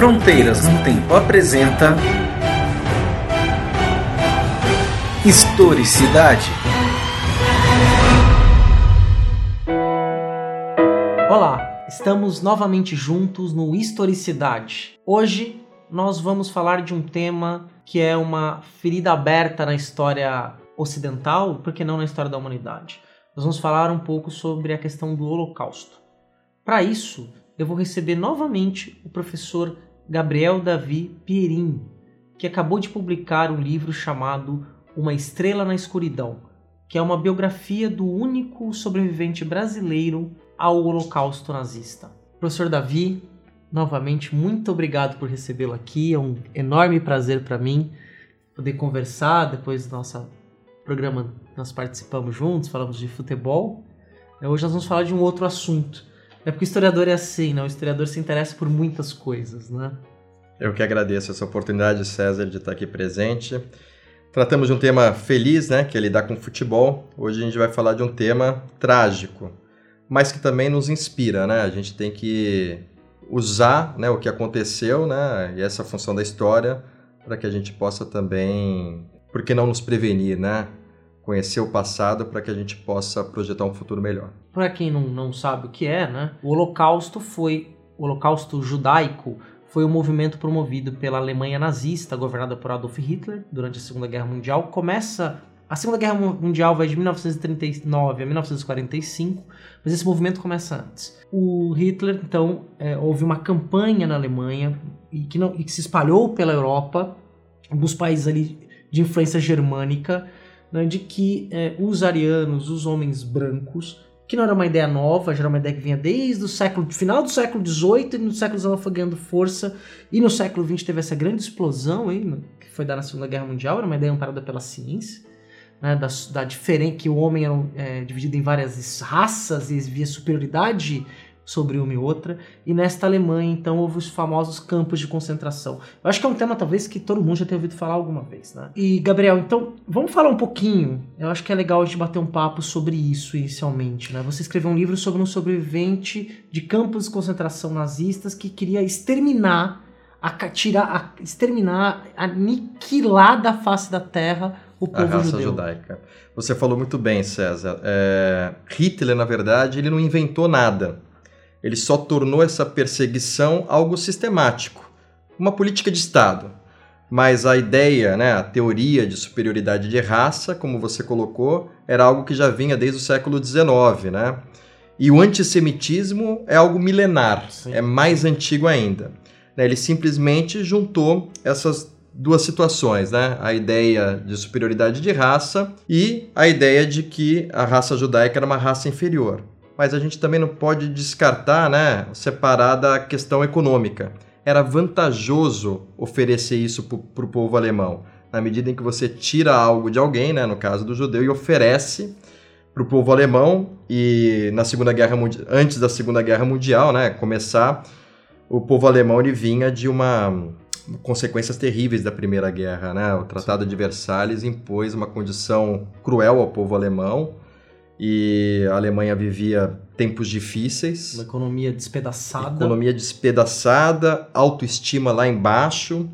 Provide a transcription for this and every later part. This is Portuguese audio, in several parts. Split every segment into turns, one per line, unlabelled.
Fronteiras no Tempo apresenta Historicidade.
Olá, estamos novamente juntos no Historicidade. Hoje nós vamos falar de um tema que é uma ferida aberta na história ocidental, por que não na história da humanidade? Nós vamos falar um pouco sobre a questão do Holocausto. Para isso, eu vou receber novamente o professor Gabriel Davi Pierin, que acabou de publicar um livro chamado Uma Estrela na Escuridão, que é uma biografia do único sobrevivente brasileiro ao Holocausto nazista. Professor Davi, novamente, muito obrigado por recebê-lo aqui. É um enorme prazer para mim poder conversar depois do nosso programa. Nós participamos juntos, falamos de futebol. Hoje nós vamos falar de um outro assunto é porque o historiador é assim, né? O historiador se interessa por muitas coisas, né?
Eu que agradeço essa oportunidade, César, de estar aqui presente. Tratamos de um tema feliz, né? Que é lidar com futebol. Hoje a gente vai falar de um tema trágico, mas que também nos inspira, né? A gente tem que usar né, o que aconteceu, né? E essa função da história para que a gente possa também, por que não nos prevenir, né? Conhecer o passado para que a gente possa projetar um futuro melhor.
Para quem não, não sabe o que é, né? O Holocausto foi o Holocausto judaico foi um movimento promovido pela Alemanha nazista, governada por Adolf Hitler durante a Segunda Guerra Mundial. Começa a Segunda Guerra Mundial vai de 1939 a 1945, mas esse movimento começa antes. O Hitler, então, é, houve uma campanha na Alemanha e que, não, e que se espalhou pela Europa, alguns países ali de influência germânica, né, de que é, os arianos, os homens brancos, que não era uma ideia nova, já era uma ideia que vinha desde o século, final do século XVIII, e no século XIX foi ganhando força, e no século XX teve essa grande explosão aí, que foi dar na Segunda Guerra Mundial, era uma ideia amparada pela ciência, né, da, da diferença que o homem era é, dividido em várias raças e via superioridade sobre uma e outra. E nesta Alemanha, então, houve os famosos campos de concentração. Eu acho que é um tema, talvez, que todo mundo já tenha ouvido falar alguma vez, né? E, Gabriel, então, vamos falar um pouquinho. Eu acho que é legal a gente bater um papo sobre isso inicialmente, né? Você escreveu um livro sobre um sobrevivente de campos de concentração nazistas que queria exterminar, a, tirar, a, exterminar, aniquilar da face da terra o povo
a raça
judeu.
judaica. Você falou muito bem, César. É, Hitler, na verdade, ele não inventou nada ele só tornou essa perseguição algo sistemático, uma política de Estado. Mas a ideia, né, a teoria de superioridade de raça, como você colocou, era algo que já vinha desde o século XIX, né? E o antissemitismo é algo milenar, Sim. é mais antigo ainda. Né? Ele simplesmente juntou essas duas situações, né? A ideia de superioridade de raça e a ideia de que a raça judaica era uma raça inferior mas a gente também não pode descartar, né, separar da questão econômica. Era vantajoso oferecer isso para o povo alemão, na medida em que você tira algo de alguém, né, no caso do judeu, e oferece para o povo alemão e na Segunda Guerra antes da Segunda Guerra Mundial, né, começar, o povo alemão ele vinha de uma consequências terríveis da Primeira Guerra, né? O Tratado de Versalhes impôs uma condição cruel ao povo alemão e a Alemanha vivia tempos difíceis.
Uma economia despedaçada.
Economia despedaçada, autoestima lá embaixo,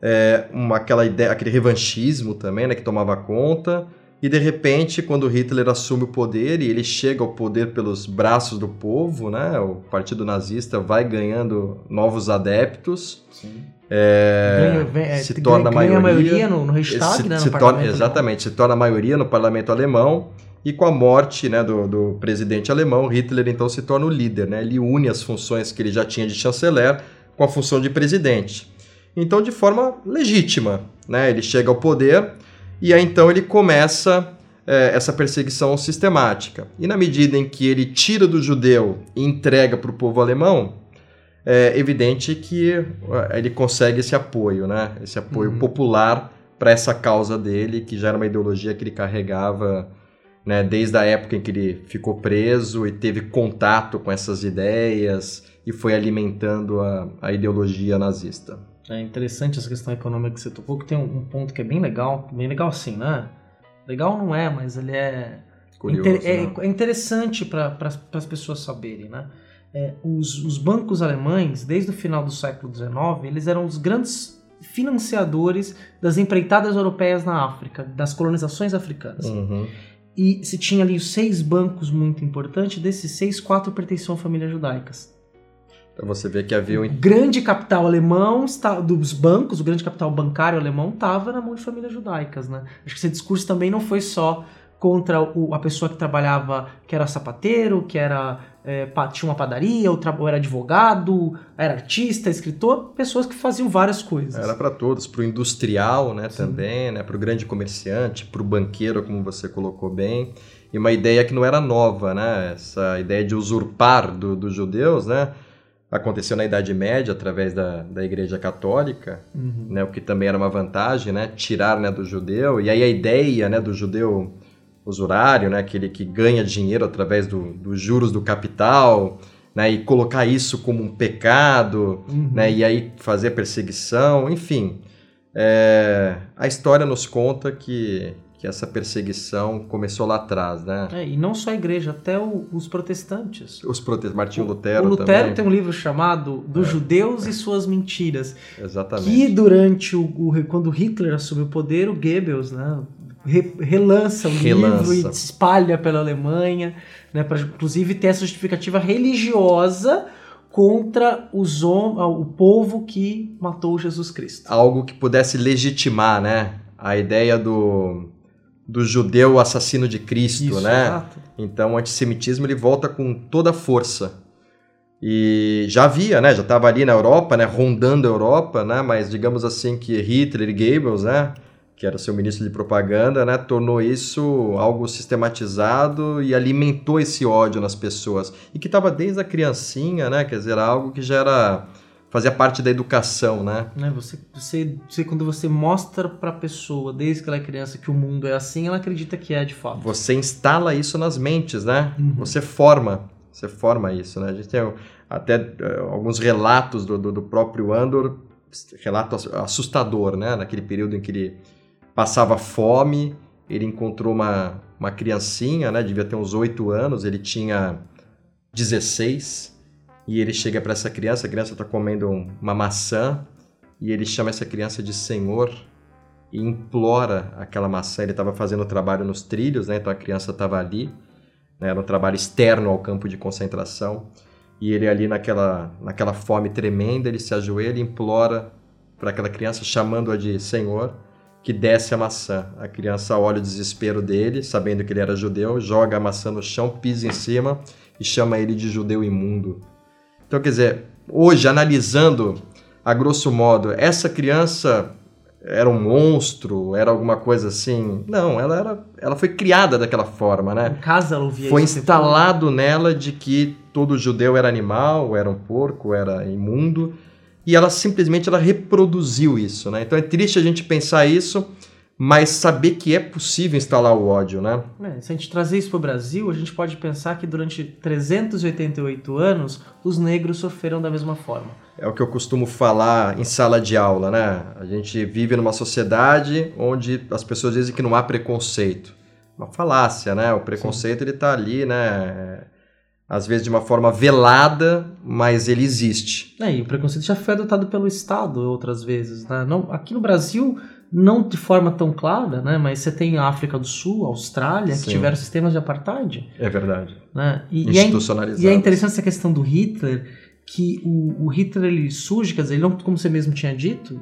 é, uma, aquela ideia, aquele revanchismo também, né, que tomava conta. E de repente, quando Hitler assume o poder e ele chega ao poder pelos braços do povo, né, o Partido Nazista vai ganhando novos adeptos. Sim. É, ganha, é, se torna ganha
maioria, maioria no, no Reichstag,
se,
né, no
se torna, Exatamente, se torna maioria no parlamento alemão e com a morte né, do, do, presidente alemão, Hitler então se torna o líder. Né? Ele une as funções que ele já tinha de chanceler com a função de presidente. Então, de forma legítima, né? ele chega ao poder e aí então ele começa é, essa perseguição sistemática. E na medida em que ele tira do judeu e entrega para o povo alemão, é evidente que é, ele consegue esse apoio, né? esse apoio uhum. popular para essa causa dele, que já era uma ideologia que ele carregava né, desde a época em que ele ficou preso e teve contato com essas ideias e foi alimentando a, a ideologia nazista.
É interessante essa questão econômica que você tocou, que tem um, um ponto que é bem legal, bem legal assim, né? Legal não é, mas ele é,
Curioso,
inter, é,
né?
é, interessante para as pessoas saberem, né? é, os, os bancos alemães, desde o final do século XIX, eles eram os grandes financiadores das empreitadas europeias na África, das colonizações africanas.
Uhum.
E se tinha ali os seis bancos muito importantes, desses seis, quatro pertenciam a famílias judaicas.
Então você vê que havia
O
um.
grande capital alemão está, dos bancos, o grande capital bancário alemão estava na mão de famílias judaicas, né? Acho que esse discurso também não foi só contra o- a pessoa que trabalhava, que era sapateiro, que era é, tinha uma padaria, ou, ou era advogado, era artista, escritor, pessoas que faziam várias coisas.
Era para todos, para o industrial, né, também, né, para o grande comerciante, para o banqueiro, como você colocou bem, e uma ideia que não era nova, né, essa ideia de usurpar do- dos judeus, né, aconteceu na Idade Média através da, da Igreja Católica,
Uhum.
né, o que também era uma vantagem, né, tirar, né, do judeu, e aí a ideia, né, do judeu usurário, né, aquele que ganha dinheiro através do- dos juros do capital, né, e colocar isso como um pecado,
Uhum.
né, e aí fazer perseguição, enfim. É, a história nos conta que, que essa perseguição começou lá atrás, né?
É, e não só a igreja, até o- os protestantes.
Os prote... Martinho Lutero,
o Lutero
também. É.
tem um livro chamado Dos Judeus e Suas Mentiras,
Exatamente.
que durante o, o- quando Hitler assumiu o poder, o Goebbels, né, re- relança o
Relança.
livro e se espalha pela Alemanha, né, para inclusive ter essa justificativa religiosa contra os hom- o povo que matou Jesus Cristo.
Algo que pudesse legitimar, né? A ideia do, do judeu assassino de Cristo,
Isso,
né?
exato.
Então o antissemitismo ele volta com toda a força. E já havia, né? Já estava ali na Europa, né? Rondando a Europa, né? Mas digamos assim que Hitler e Goebbels, né? Que era seu ministro de propaganda, né? Tornou isso algo sistematizado e alimentou esse ódio nas pessoas. E que estava desde a criancinha, né? Quer dizer, era algo que já era... Fazia parte da educação, né?
Né, você, você, você, quando você mostra pra pessoa, desde que ela é criança, que o mundo é assim, ela acredita que é de fato.
Você instala isso nas mentes, né?
Uhum.
Você forma, você forma isso, né? A gente tem até eh, alguns relatos do, do, do próprio Andor, relato ass- assustador, né? Naquele período em que ele passava fome, ele encontrou uma, uma criancinha, né? Devia ter uns oito anos, ele tinha 16, e ele chega para essa criança, a criança está comendo um- uma maçã, e ele chama essa criança de Senhor, e implora aquela maçã. Ele estava fazendo trabalho nos trilhos, né? Então a criança estava ali, né? era um trabalho externo ao campo de concentração. E ele ali naquela, naquela fome tremenda, ele se ajoelha e implora para aquela criança, chamando-a de Senhor, que desce a maçã. A criança olha o desespero dele, sabendo que ele era judeu, joga a maçã no chão, pisa em cima e chama ele de judeu imundo. Então, quer dizer, hoje, analisando a grosso modo, essa criança era um monstro, era alguma coisa assim. Não, ela era, ela foi criada daquela forma, né?
Em casa ela ouvia
Foi instalado nela de que todo judeu era animal, era um porco, era imundo, e ela simplesmente ela reproduziu isso, né? Então é triste a gente pensar isso, mas saber que é possível instalar o ódio, né?
É, se a gente trazer isso para o Brasil, a gente pode pensar que durante 388 anos os negros sofreram da mesma forma.
É o que eu costumo falar em sala de aula, né? A gente vive numa sociedade onde as pessoas dizem que não há preconceito. Uma falácia, né? O preconceito ele tá ali, né? Às vezes de uma forma velada, mas ele existe.
É, e o preconceito já foi adotado pelo Estado outras vezes. Né? Não, aqui no Brasil, não de forma tão clara, né? mas você tem a África do Sul, a Austrália,
Sim.
que tiveram sistemas de apartheid.
É verdade.
Né? E, e é, e é interessante essa questão do Hitler, que o, o Hitler ele surge, quer dizer, ele não, como você mesmo tinha dito,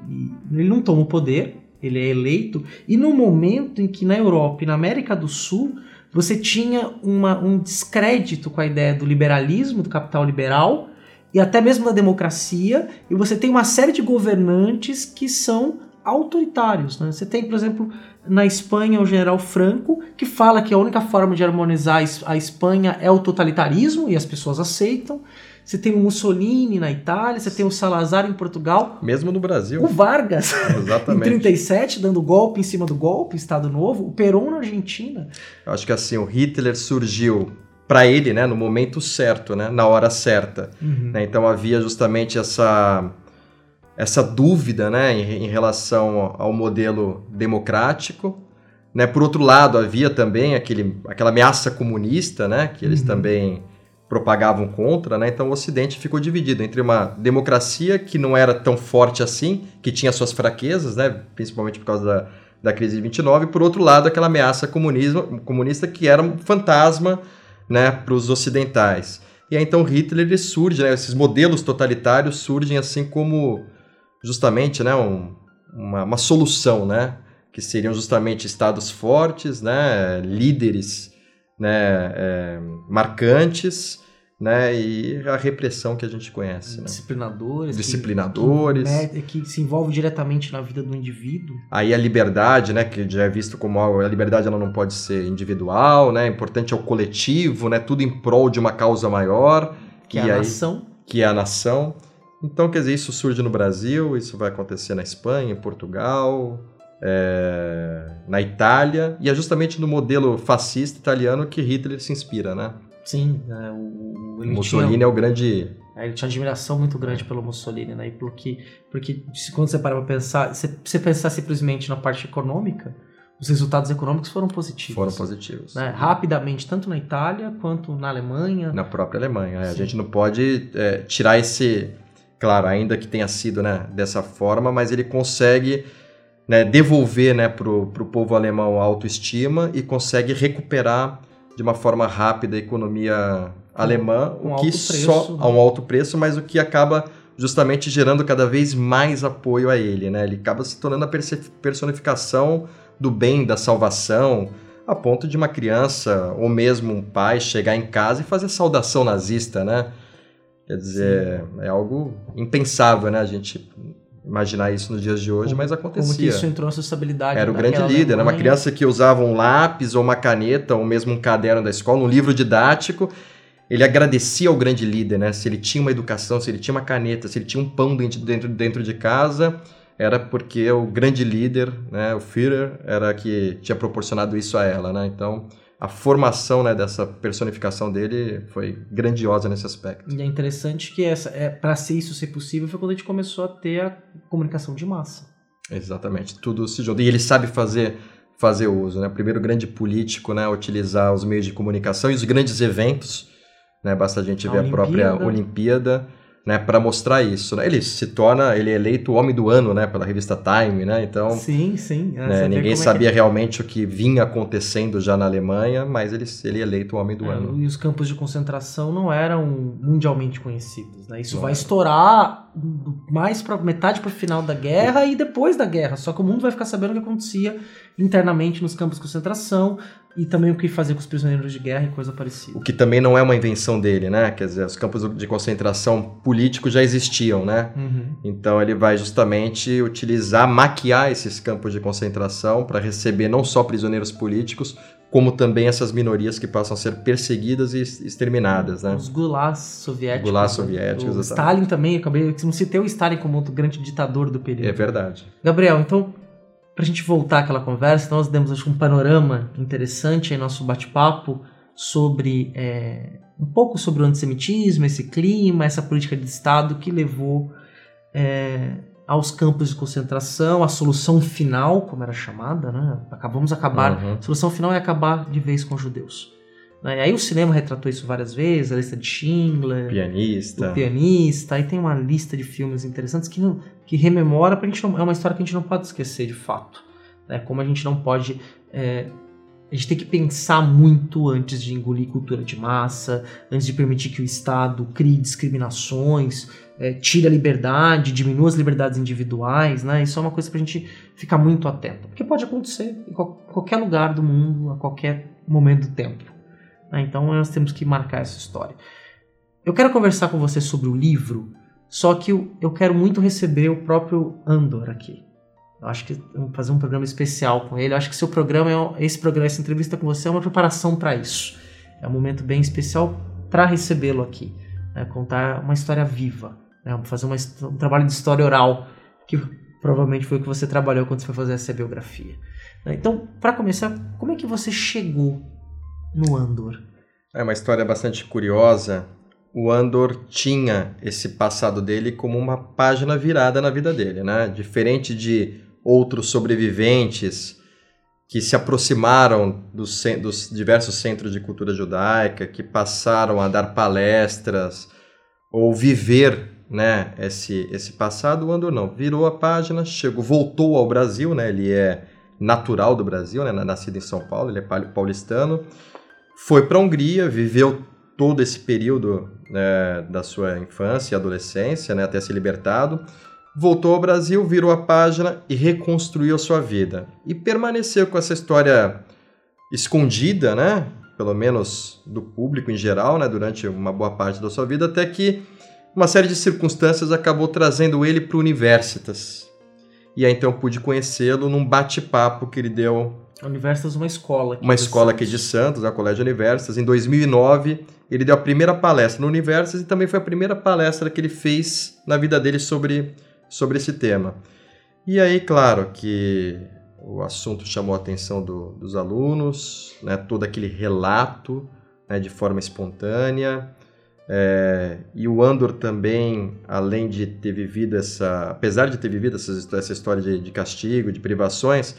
ele não toma o poder, ele é eleito, e no momento em que na Europa e na América do Sul você tinha uma, um descrédito com a ideia do liberalismo, do capital liberal, e até mesmo da democracia, e você tem uma série de governantes que são autoritários. Né? Você tem, por exemplo, na Espanha o general Franco, que fala que a única forma de harmonizar a Es- a Espanha é o totalitarismo, e as pessoas aceitam. Você tem o Mussolini na Itália, você tem o Salazar em Portugal,
Mesmo no Brasil.
o Vargas em
Exatamente.
37 dando golpe em cima do golpe, Estado Novo, o Perón na Argentina.
Eu acho que assim, o Hitler surgiu para ele, né, no momento certo, né, na hora certa. né? Então havia justamente essa essa dúvida, né, em, em relação ao modelo democrático. Né? Por outro lado, havia também aquele, aquela ameaça comunista, né, que eles
Uhum.
também propagavam contra, né? Então o Ocidente ficou dividido entre uma democracia que não era tão forte assim, que tinha suas fraquezas, né? Principalmente por causa da, da crise de 29, e por outro lado aquela ameaça comunismo, comunista que era um fantasma, né, para os ocidentais. E aí então Hitler ele surge, né? Esses modelos totalitários surgem assim como justamente, né, um, uma, uma solução, né? Que seriam justamente estados fortes, né? Líderes né, é, marcantes, né, e a repressão que a gente conhece. Né?
Disciplinadores.
Disciplinadores.
Que, que, que, se envolve diretamente na vida do indivíduo.
Aí a liberdade, né, que já é visto como algo, a liberdade ela não pode ser individual, né, importante é o coletivo, né, tudo em prol de uma causa maior.
Que é a aí, nação.
Que é a nação. Então, quer dizer, isso surge no Brasil, isso vai acontecer na Espanha, em Portugal, é, na Itália, e é justamente no modelo fascista italiano que Hitler se inspira, né?
Sim, é, o,
o Mussolini tinha, é o grande.
É, ele tinha admiração muito grande pelo Mussolini, né? E porque, porque quando você para pra pensar, se você pensar simplesmente na parte econômica, os resultados econômicos foram positivos.
Foram positivos.
Né? Rapidamente, tanto na Itália quanto na Alemanha.
Na própria Alemanha. É, a gente não pode é, tirar esse. Claro, ainda que tenha sido né, dessa forma, mas ele consegue né, devolver né, para o povo alemão a autoestima e consegue recuperar de uma forma rápida a economia alemã,
um
o que
só
né? a um alto preço, mas o que acaba justamente gerando cada vez mais apoio a ele, né? Ele acaba se tornando a personificação do bem, da salvação, a ponto de uma criança ou mesmo um pai chegar em casa e fazer saudação nazista, né? Quer dizer, Sim. é algo impensável, né? A gente imaginar isso nos dias de hoje, como, mas acontecia.
Como que isso entrou nessa estabilidade
Era o grande líder, né? uma criança que usava um lápis ou uma caneta ou mesmo um caderno da escola, um livro didático, ele agradecia ao grande líder, né? Se ele tinha uma educação, se ele tinha uma caneta, se ele tinha um pão dentro, dentro, dentro de casa, era porque o grande líder, né, o Führer, era que tinha proporcionado isso a ela, né? Então, a formação né, dessa personificação dele foi grandiosa nesse aspecto.
E é interessante que essa, é, para ser isso ser possível foi quando a gente começou a ter a comunicação de massa.
Exatamente, tudo se junta. E ele sabe fazer fazer uso, né? O primeiro grande político, né, utilizar os meios de comunicação e os grandes eventos, né? Basta a gente a ver Olimpíada. a própria Olimpíada né, para mostrar isso. Né? Ele se torna, ele é eleito o homem do ano, né, pela revista Time, né? Então,
sim, sim.
É, né, ninguém sabia é que... realmente o que vinha acontecendo já na Alemanha, mas ele, ele é eleito o homem do é, ano.
E os campos de concentração não eram mundialmente conhecidos, né? Isso não vai é. estourar mais para metade para o final da guerra e depois da guerra. Só que o mundo vai ficar sabendo o que acontecia internamente nos campos de concentração e também o que fazer com os prisioneiros de guerra e coisa parecida.
O que também não é uma invenção dele, né? Quer dizer, os campos de concentração políticos já existiam, né?
Uhum.
Então ele vai justamente utilizar, maquiar esses campos de concentração para receber não só prisioneiros políticos, como também essas minorias que passam a ser perseguidas e exterminadas, né?
Os gulags soviéticos.
Gulags soviéticos.
O Stalin também, acabei, não citei o Stalin como outro grande ditador do período.
É verdade.
Gabriel, então para a gente voltar àquela conversa, nós demos acho, um panorama interessante em nosso bate-papo sobre é, um pouco sobre o antissemitismo, esse clima, essa política de Estado que levou é, aos campos de concentração, a solução final, como era chamada, né? Acabamos acabar, uhum. a solução final é acabar de vez com os judeus. Né? Aí o cinema retratou isso várias vezes, a lista de Schindler,
pianista,
o pianista, aí tem uma lista de filmes interessantes que, não, que rememora, pra gente não, é uma história que a gente não pode esquecer de fato. Né? Como a gente não pode é, a gente tem que pensar muito antes de engolir cultura de massa, antes de permitir que o Estado crie discriminações, é, tire a liberdade, diminua as liberdades individuais, né? Isso é uma coisa para a gente ficar muito atento, porque pode acontecer em qualquer lugar do mundo, a qualquer momento do tempo. Né? Então nós temos que marcar essa história. Eu quero conversar com você sobre o livro, só que eu, quero muito receber o próprio Andor aqui. Eu acho que vamos fazer um programa especial com ele. Eu acho que seu programa, é, esse programa, essa entrevista com você é uma preparação para isso. É um momento bem especial para recebê-lo aqui, né? contar uma história viva, né? fazer uma, um trabalho de história oral que provavelmente foi o que você trabalhou quando você foi fazer essa biografia. Então, para começar, como é que você chegou no Andor?
É uma história bastante curiosa. O Andor tinha esse passado dele como uma página virada na vida dele, né? Diferente de outros sobreviventes que se aproximaram dos, dos diversos centros de cultura judaica, que passaram a dar palestras ou viver né, esse, esse passado, o Andor não. Virou a página, chegou, voltou ao Brasil, né, ele é natural do Brasil, né, nascido em São Paulo, ele é paulistano, foi para a Hungria, viveu todo esse período né, da sua infância e adolescência, né, até se libertado, voltou ao Brasil, virou a página e reconstruiu a sua vida. E permaneceu com essa história escondida, né, pelo menos do público em geral, né, durante uma boa parte da sua vida, até que uma série de circunstâncias acabou trazendo ele para o Universitas. E aí então pude conhecê-lo num bate-papo que ele deu.
Universitas, uma escola.
Aqui uma escola Santos. aqui de Santos, a Colégio Universitas. Em 2009, ele deu a primeira palestra no Universitas e também foi a primeira palestra que ele fez na vida dele sobre, sobre esse tema. E aí, claro, que o assunto chamou a atenção do, dos alunos, né, todo aquele relato né, de forma espontânea. É, e o Andor também, além de ter vivido essa. Apesar de ter vivido essa, essa história de, de, castigo, de privações,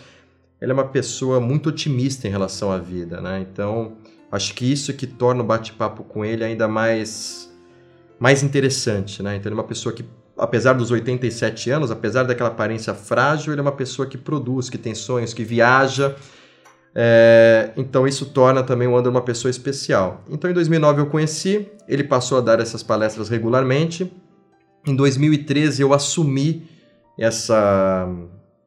ele é uma pessoa muito otimista em relação à vida, né? Então, acho que isso que torna o bate-papo com ele ainda mais, mais interessante, né? Então, ele é uma pessoa que, apesar dos 87 anos, apesar daquela aparência frágil, ele é uma pessoa que produz, que tem sonhos, que viaja é, então isso torna também o André uma pessoa especial. Então em 2009 eu conheci, ele passou a dar essas palestras regularmente. Em 2013 eu assumi essa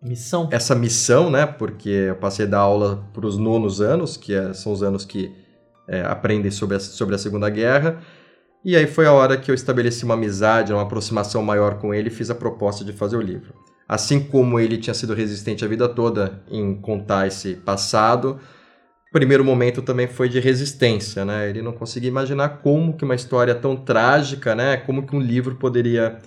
missão,
essa missão, né? Porque eu passei a dar aula para os nonos anos, que é, são os anos que é, aprendem sobre a, sobre a Segunda Guerra. E aí foi a hora que eu estabeleci uma amizade, uma aproximação maior com ele e fiz a proposta de fazer o livro. Assim como ele tinha sido resistente a vida toda em contar esse passado, o primeiro momento também foi de resistência, né? Ele não conseguia imaginar como que uma história tão trágica, né? Como que um livro poderia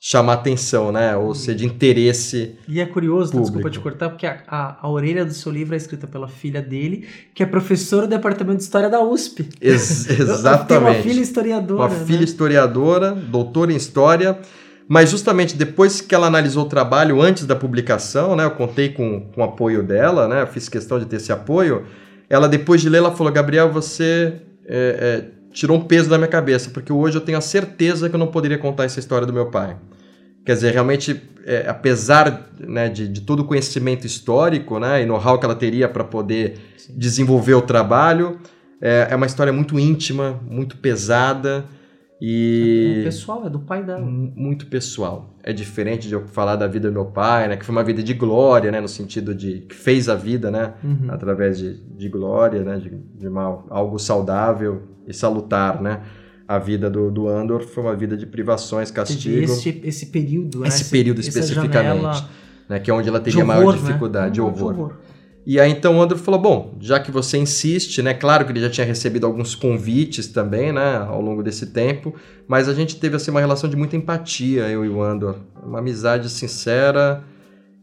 chamar atenção, né? Ou ser de interesse.
E é curioso, público. desculpa te cortar, porque a, a, a, orelha do seu livro é escrita pela filha dele, que é professora do departamento de história da USP.
Ex exatamente. Tem
uma filha historiadora.
Uma né? filha historiadora, doutora em história. Mas justamente depois que ela analisou o trabalho antes da publicação, né, eu contei com, com o apoio dela, né, eu fiz questão de ter esse apoio. Ela, depois de ler, ela falou: Gabriel, você é, é, tirou um peso da minha cabeça, porque hoje eu tenho a certeza que eu não poderia contar essa história do meu pai. Quer dizer, realmente, é, apesar né, de, de, todo o conhecimento histórico né, e know-how que ela teria para poder Sim. desenvolver o trabalho, é, é uma história muito íntima, muito pesada. E
é pessoal, é do pai dela.
Muito pessoal. É diferente de eu falar da vida do meu pai, né? Que foi uma vida de glória, né? No sentido de que fez a vida, né? Uhum. Através de, de glória, né? De, de uma, algo saudável e salutar, né? A vida do, do Andor foi uma vida de privações, castigo.
Esse, esse período,
né? Esse período especificamente. Né? Que é onde ela teria horror, maior né? dificuldade, né? de horror. De horror. E aí então o Andrew falou: bom, já que você insiste, né? Claro que ele já tinha recebido alguns convites também, né? Ao longo desse tempo, mas a gente teve assim uma relação de muita empatia, eu e o Andor. Uma amizade sincera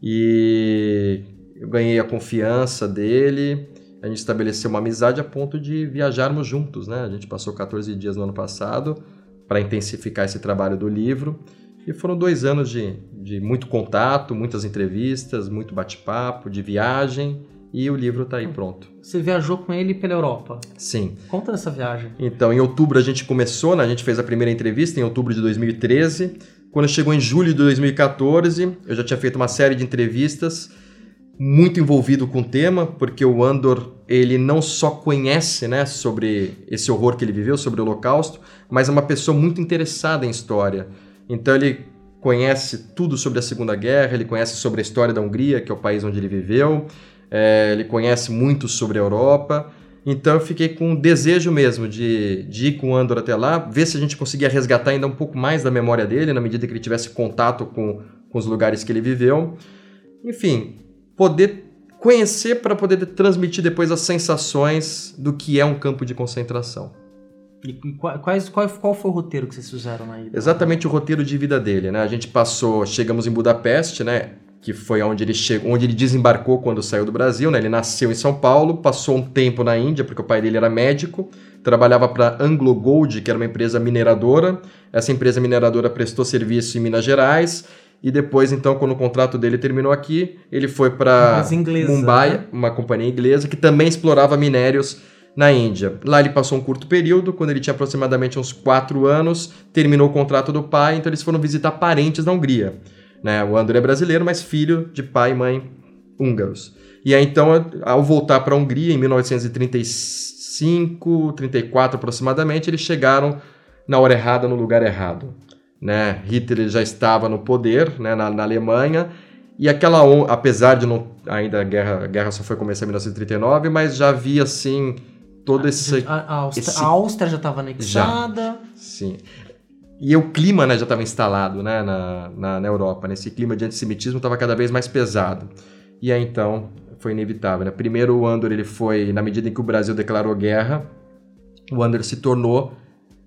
e eu ganhei a confiança dele. A gente estabeleceu uma amizade a ponto de viajarmos juntos, né? A gente passou 14 dias no ano passado para intensificar esse trabalho do livro. E foram dois anos de, de muito contato, muitas entrevistas, muito bate-papo, de viagem e o livro está aí pronto.
Você viajou com ele pela Europa?
Sim.
Conta dessa viagem.
Então, em outubro a gente começou, né? a gente fez a primeira entrevista em outubro de 2013. Quando chegou em julho de 2014, eu já tinha feito uma série de entrevistas muito envolvido com o tema, porque o Andor ele não só conhece né, sobre esse horror que ele viveu, sobre o Holocausto, mas é uma pessoa muito interessada em história. Então ele conhece tudo sobre a Segunda Guerra, ele conhece sobre a história da Hungria, que é o país onde ele viveu, é, ele conhece muito sobre a Europa. Então eu fiquei com um desejo mesmo de, de ir com o Andor até lá, ver se a gente conseguia resgatar ainda um pouco mais da memória dele, na medida que ele tivesse contato com, com os lugares que ele viveu. Enfim, poder conhecer para poder transmitir depois as sensações do que é um campo de concentração.
E quais, qual, qual foi o roteiro que vocês fizeram na ida?
Exatamente o roteiro de vida dele, né? A gente passou, chegamos em Budapeste, né? Que foi onde ele chegou, onde ele desembarcou quando saiu do Brasil, né? Ele nasceu em São Paulo, passou um tempo na Índia, porque o pai dele era médico, trabalhava para Anglo Gold, que era uma empresa mineradora. Essa empresa mineradora prestou serviço em Minas Gerais E depois, então, quando o contrato dele terminou aqui, ele foi para Mumbai, né? uma companhia inglesa que também explorava minérios na Índia. Lá ele passou um curto período, quando ele tinha aproximadamente uns 4 anos, terminou o contrato do pai, então eles foram visitar parentes na Hungria. Né? O André é brasileiro, mas filho de pai e mãe húngaros. E aí, então, ao voltar para a Hungria, em 1935, 34 aproximadamente, eles chegaram na hora errada, no lugar errado. Né? Hitler já estava no poder né, na, na Alemanha, e aquela, apesar de não, ainda a guerra, a guerra só foi começar em 1939, mas já havia, assim, todo esse...
A, a, Áustria, esse... a Áustria já estava anexada.
Já, sim. E o clima né, já estava instalado né, na, na, na Europa. Né? Esse clima de antissemitismo estava cada vez mais pesado. E aí, então, foi inevitável. Né? Primeiro, o Andor ele foi, na medida em que o Brasil declarou guerra, o Andor se tornou,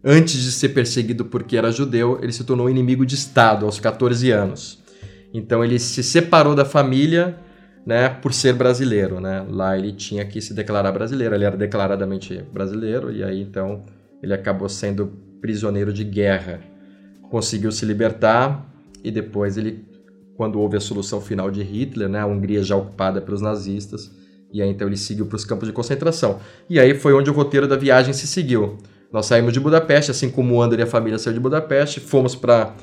antes de ser perseguido porque era judeu, ele se tornou inimigo de Estado aos 14 anos. Então, ele se separou da família né, por ser brasileiro. Né? Lá ele tinha que se declarar brasileiro, ele era declaradamente brasileiro, e aí, então, ele acabou sendo prisioneiro de guerra. Conseguiu se libertar e depois ele quando houve a solução final de Hitler, né, a Hungria já ocupada pelos nazistas, e aí então ele seguiu para os campos de concentração. E aí foi onde o roteiro da viagem se seguiu. Nós saímos de Budapeste, assim como o André e a família saiu de Budapeste, fomos para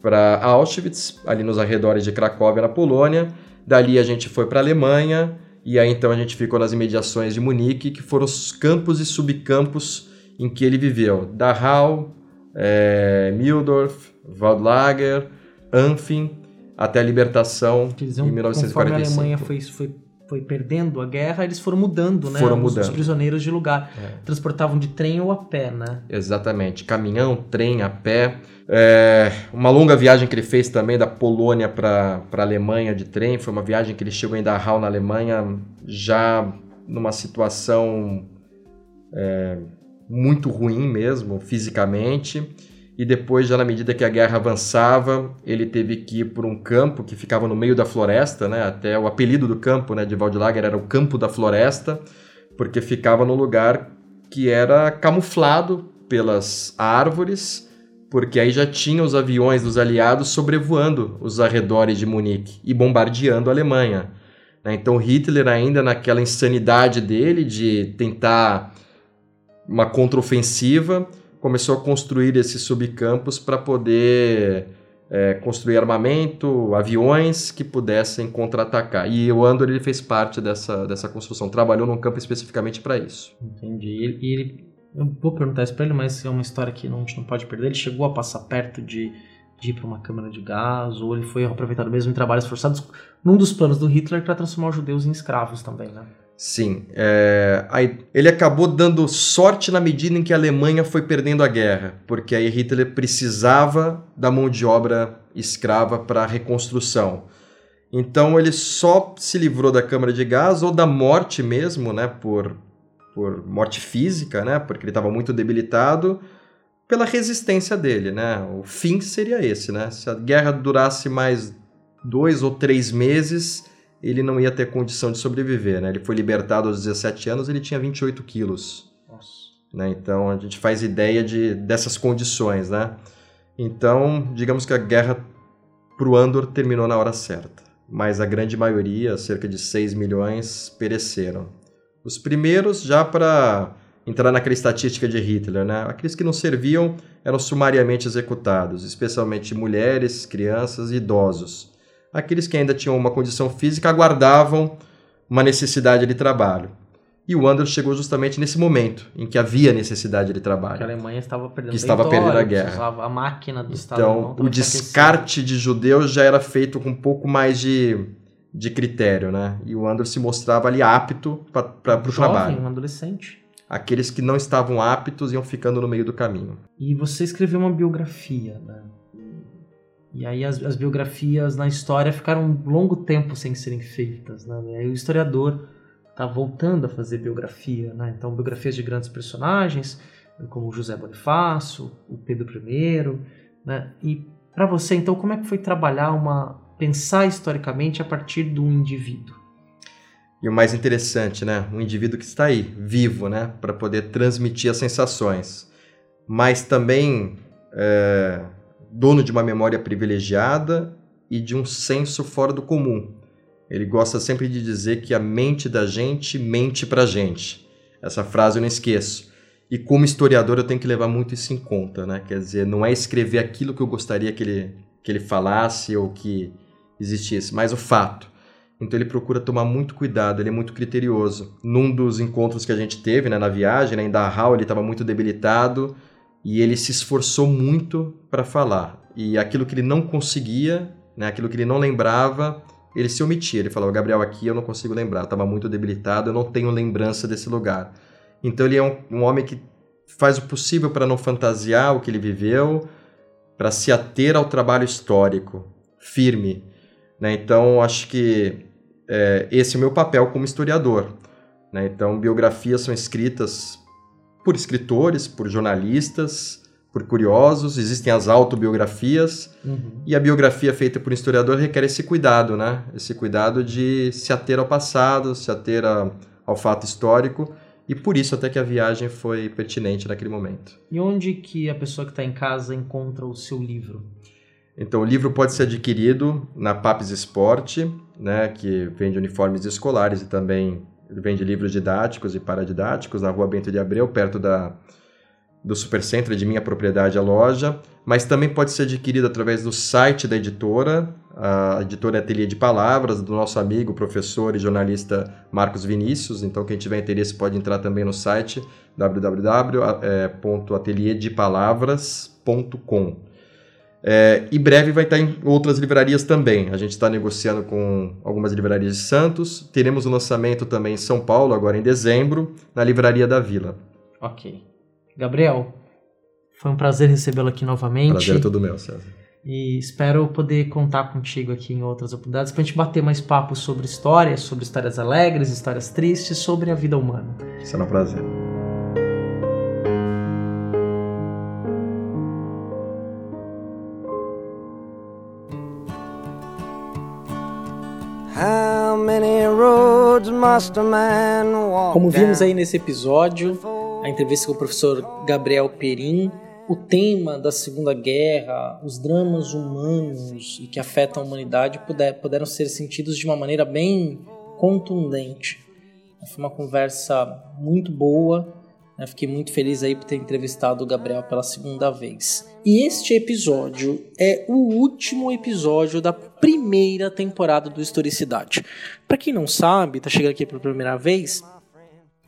para Auschwitz, ali nos arredores de Cracóvia, na Polônia. Dali a gente foi para a Alemanha, e aí então a gente ficou nas imediações de Munique, que foram os campos e subcampos em que ele viveu. Dachau, é, Mildorf, Waldlager, Anfing, até a libertação dizer, em 1945. Conforme a
Alemanha foi, foi, foi perdendo a guerra, eles foram mudando, né? Foram os, mudando. Os prisioneiros de lugar. É. Transportavam de trem ou a pé, né?
Exatamente. Caminhão, trem, a pé. É, uma longa viagem que ele fez também da Polônia para a Alemanha de trem. Foi uma viagem que ele chegou em Dachau, na Alemanha, já numa situação é, muito ruim mesmo, fisicamente e depois, já na medida que a guerra avançava, ele teve que ir por um campo que ficava no meio da floresta, né? Até o apelido do campo, né, de Waldlager era o campo da floresta, porque ficava no lugar que era camuflado pelas árvores, porque aí já tinha os aviões dos aliados sobrevoando os arredores de Munique e bombardeando a Alemanha. Né? Então Hitler ainda naquela insanidade dele de tentar uma contraofensiva, começou a construir esses subcampos para poder é, construir armamento, aviões que pudessem contra-atacar. E o Andor ele fez parte dessa, dessa construção, trabalhou num campo especificamente para isso.
Entendi. E ele, eu vou perguntar isso para ele, mas é uma história que a gente não pode perder. Ele chegou a passar perto de, de ir para uma câmara de gás, ou ele foi aproveitado mesmo em trabalhos forçados, num dos planos do Hitler para transformar os judeus em escravos também, né?
Sim. É, ele acabou dando sorte na medida em que a Alemanha foi perdendo a guerra, porque aí Hitler precisava da mão de obra escrava para a reconstrução. Então ele só se livrou da câmara de gás ou da morte mesmo, né, por, por morte física, né, porque ele estava muito debilitado, pela resistência dele, né. O fim seria esse, né. Se a guerra durasse mais dois ou três meses, ele não ia ter condição de sobreviver, né? Ele foi libertado aos 17 anos, ele tinha 28 quilos. Nossa. Né? Então a gente faz ideia de, dessas condições, né? Então, digamos que a guerra pro Andor terminou na hora certa. Mas a grande maioria, cerca de 6 milhões, pereceram. Os primeiros já para entrar naquela estatística de Hitler, né? Aqueles que não serviam eram sumariamente executados, especialmente mulheres, crianças e idosos aqueles que ainda tinham uma condição física aguardavam uma necessidade de trabalho. E o Andros chegou justamente nesse momento em que havia necessidade de trabalho. Que
a Alemanha estava perdendo,
que estava perdendo a guerra.
A máquina do
Estado Então, o descarte de judeus já era feito com um pouco mais de, de critério, né? E o Andros se mostrava ali apto para o trabalho.
um adolescente.
Aqueles que não estavam aptos iam ficando no meio do caminho.
E você escreveu uma biografia, né? E aí as, as, biografias na história ficaram um longo tempo sem serem feitas, né? E aí o historiador está voltando a fazer biografia, né? Então biografias de grandes personagens, como José Bonifácio, o Pedro I, né? E para você, então, como é que foi trabalhar uma pensar historicamente a partir do indivíduo?
E o mais interessante, né? Um indivíduo que está aí, vivo, né? Para poder transmitir as sensações. Mas também é dono de uma memória privilegiada e de um senso fora do comum. Ele gosta sempre de dizer que a mente da gente mente pra gente. Essa frase eu não esqueço. E como historiador eu tenho que levar muito isso em conta, né? Quer dizer, não é escrever aquilo que eu gostaria que ele, que ele falasse ou que existisse, mas o fato. Então ele procura tomar muito cuidado, ele é muito criterioso. Num dos encontros que a gente teve né, na viagem, né, em Dachau, ele estava muito debilitado e ele se esforçou muito para falar. E aquilo que ele não conseguia, né, aquilo que ele não lembrava, ele se omitia. Ele falava, Gabriel, aqui eu não consigo lembrar, estava muito debilitado, eu não tenho lembrança desse lugar. Então ele é um, um homem que faz o possível para não fantasiar o que ele viveu, para se ater ao trabalho histórico, firme. Né? Então acho que é, esse é o meu papel como historiador. Né? Então biografias são escritas por escritores, por jornalistas, por curiosos, existem as autobiografias, uhum. e a biografia feita por um historiador requer esse cuidado, né? Esse cuidado de se ater ao passado, se ater a, ao fato histórico, e por isso até que a viagem foi pertinente naquele momento.
E onde que a pessoa que está em casa encontra o seu livro?
Então, o livro pode ser adquirido na Papes Esporte, né, que vende uniformes escolares e também vende livros didáticos e paradidáticos, na rua Bento de Abreu, perto da, do Supercentro, de minha propriedade, a loja, mas também pode ser adquirido através do site da editora, a editora Ateliê de Palavras, do nosso amigo, professor e jornalista Marcos Vinícius. Então, quem tiver interesse pode entrar também no site www.ateliêdepalavras.com. É, e breve vai estar em outras livrarias também. A gente está negociando com algumas livrarias de Santos. Teremos o um lançamento também em São Paulo, agora em dezembro, na Livraria da Vila.
Ok. Gabriel, foi um prazer recebê-lo aqui novamente.
Prazer é todo meu, César.
E espero poder contar contigo aqui em outras oportunidades para a gente bater mais papos sobre história, sobre histórias alegres, histórias tristes, sobre a vida humana.
Será um prazer.
Como vimos aí nesse episódio, a entrevista com o professor Gabriel Perim, o tema da Segunda Guerra, os dramas humanos e que afetam a humanidade puder, puderam ser sentidos de uma maneira bem contundente. Foi uma conversa muito boa. Né? Fiquei muito feliz aí por ter entrevistado o Gabriel pela segunda vez. E este episódio é o último episódio da primeira temporada do Historicidade. Para quem não sabe, tá chegando aqui pela primeira vez,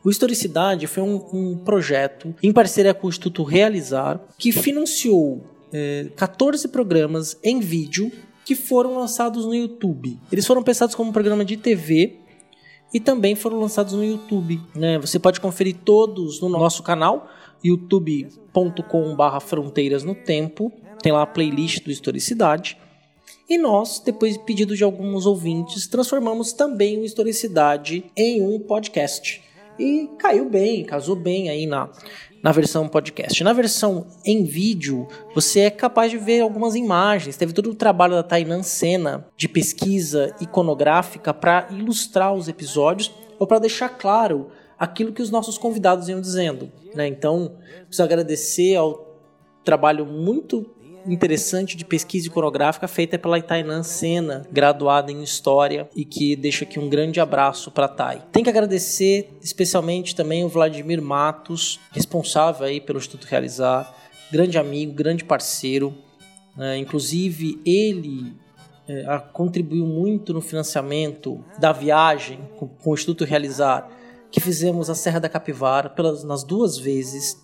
o Historicidade foi um, um projeto em parceria com o Instituto Realizar que financiou é, 14 programas em vídeo que foram lançados no YouTube. Eles foram pensados como um programa de TV e também foram lançados no YouTube. Né? Você pode conferir todos no nosso canal youtube.com/barra Fronteiras no Tempo. Tem lá a playlist do Historicidade. E nós, depois de pedido de alguns ouvintes, transformamos também o Historicidade em um podcast e caiu bem, casou bem aí na, na versão podcast. Na versão em vídeo, você é capaz de ver algumas imagens. Teve todo o trabalho da Tainan Sena de pesquisa iconográfica para ilustrar os episódios ou para deixar claro aquilo que os nossos convidados iam dizendo. Né? Então, preciso agradecer ao trabalho muito interessante de pesquisa iconográfica feita pela Itainan Sena, graduada em História, e que deixa aqui um grande abraço para a. Tem que agradecer especialmente também o Vladimir Matos, responsável aí pelo Instituto Realizar, grande amigo, grande parceiro. É, inclusive, ele é, contribuiu muito no financiamento da viagem com, com o Instituto Realizar, que fizemos a Serra da Capivara pelas, nas duas vezes.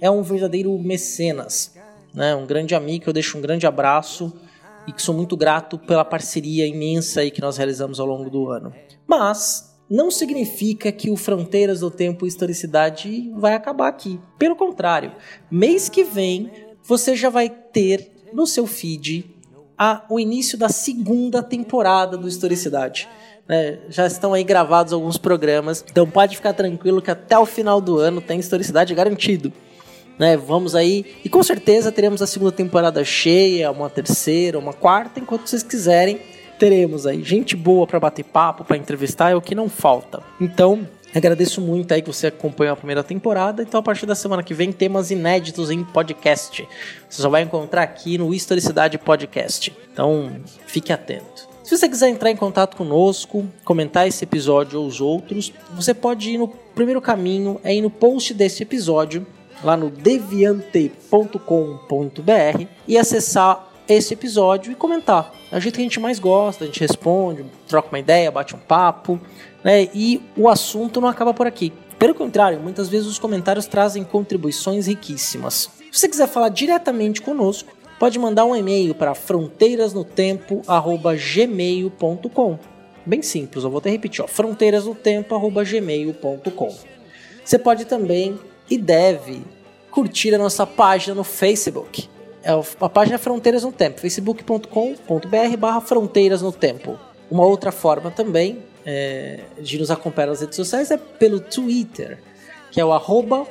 É um verdadeiro mecenas né? Um grande amigo que eu deixo um grande abraço e que sou muito grato pela parceria imensa aí que nós realizamos ao longo do ano. Mas não significa que o Fronteiras do Tempo e Historicidade vai acabar aqui. Pelo contrário, mês que vem você já vai ter no seu feed a, o início da segunda temporada do Historicidade. É, já estão aí gravados alguns programas, então pode ficar tranquilo que até o final do ano tem historicidade garantido né? Vamos aí. E com certeza teremos a segunda temporada cheia, uma terceira, uma quarta, enquanto vocês quiserem. Teremos aí gente boa para bater papo, para entrevistar, é o que não falta. Então, Agradeço muito aí que você acompanhou a primeira temporada. Então, a partir da semana que vem, temas inéditos em podcast. Você só vai encontrar aqui no Historicidade Podcast. Então, fique atento. Se você quiser entrar em contato conosco, comentar esse episódio ou os outros, você pode ir no primeiro caminho, é ir no post desse episódio, lá no deviante.com.br e acessar esse episódio e comentar. É o jeito que a gente mais gosta, a gente responde, troca uma ideia, bate um papo, né? E o assunto não acaba por aqui. Pelo contrário, muitas vezes os comentários trazem contribuições riquíssimas. Se você quiser falar diretamente conosco, pode mandar um e-mail para fronteirasnotempo@gmail.com. Bem simples, eu vou até repetir, ó, fronteirasnotempo@gmail.com. Você pode também e deve curtir a nossa página no Facebook. É a página Fronteiras no Tempo, facebook.com.br barra Fronteiras no Tempo. Uma outra forma também é, de nos acompanhar nas redes sociais é pelo Twitter, que é o arroba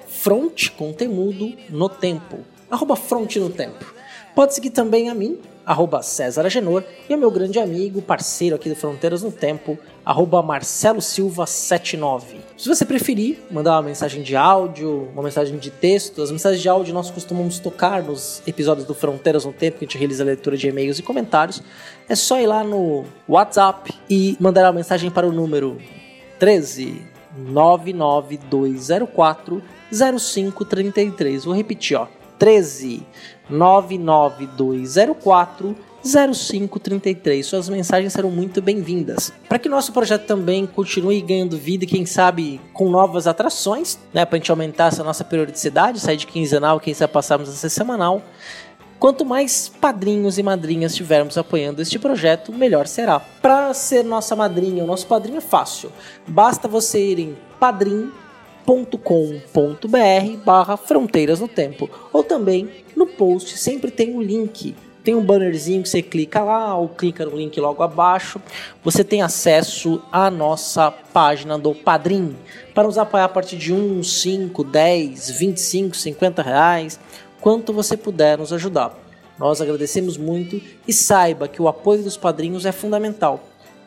no tempo. Arroba no tempo. Pode seguir também a mim, arroba César Agenor, e ao meu grande amigo, parceiro aqui do Fronteiras no Tempo, arroba Marcelo Silva 79. Se você preferir, mandar uma mensagem de áudio, uma mensagem de texto, as mensagens de áudio nós costumamos tocar nos episódios do Fronteiras no Tempo, que a gente realiza a leitura de e-mails e comentários, é só ir lá no WhatsApp e mandar uma mensagem para o número 13 99204 0533. Vou repetir, ó. 13 99204 0533. Suas mensagens serão muito bem-vindas. Para que nosso projeto também continue ganhando vida e quem sabe com novas atrações, né, para a gente aumentar essa nossa periodicidade, sair de quinzenal, quem sabe passarmos a ser semanal. Quanto mais padrinhos e madrinhas tivermos apoiando este projeto, melhor será. Para ser nossa madrinha, o nosso padrinho é fácil. Basta você ir em padrim.com.br barra fronteiras no tempo. Ou também no post sempre tem um link tem um bannerzinho que você clica lá ou clica no link logo abaixo. Você tem acesso à nossa página do Padrim para nos apoiar a partir de 1, 5, 10, 25, 50 reais, quanto você puder nos ajudar. Nós agradecemos muito e saiba que o apoio dos padrinhos é fundamental.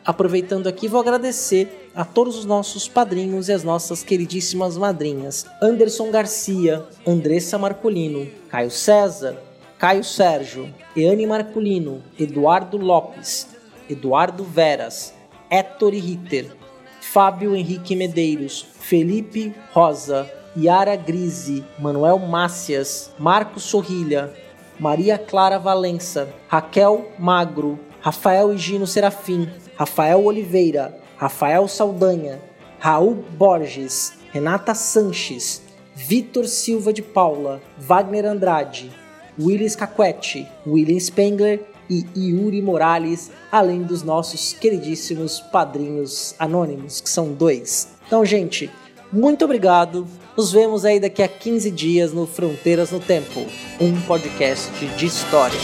Aproveitando aqui, vou agradecer a todos os nossos padrinhos e as nossas queridíssimas madrinhas: Anderson Garcia, Andressa Marcolino, Caio César, Caio Sérgio, Eane Marculino, Eduardo Lopes, Eduardo Veras, Héctor Ritter, Fábio Henrique Medeiros, Felipe Rosa, Yara Grise, Manuel Mácias, Marcos Sorrilha, Maria Clara Valença, Raquel Magro, Rafael Higino Serafim, Rafael Oliveira, Rafael Saldanha, Raul Borges, Renata Sanches, Vitor Silva de Paula, Wagner Andrade, Willis Caquetti, William Spengler e Yuri Morales, além dos nossos queridíssimos padrinhos anônimos, que são dois. Então, gente, muito obrigado. Nos vemos aí daqui a 15 dias no Fronteiras no Tempo, um podcast de história.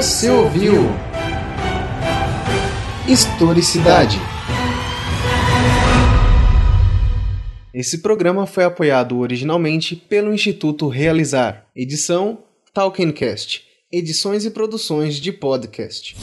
Você ouviu Historicidade.
Esse programa foi apoiado originalmente pelo Instituto Realizar. Edição Talkencast. Edições e produções de podcast.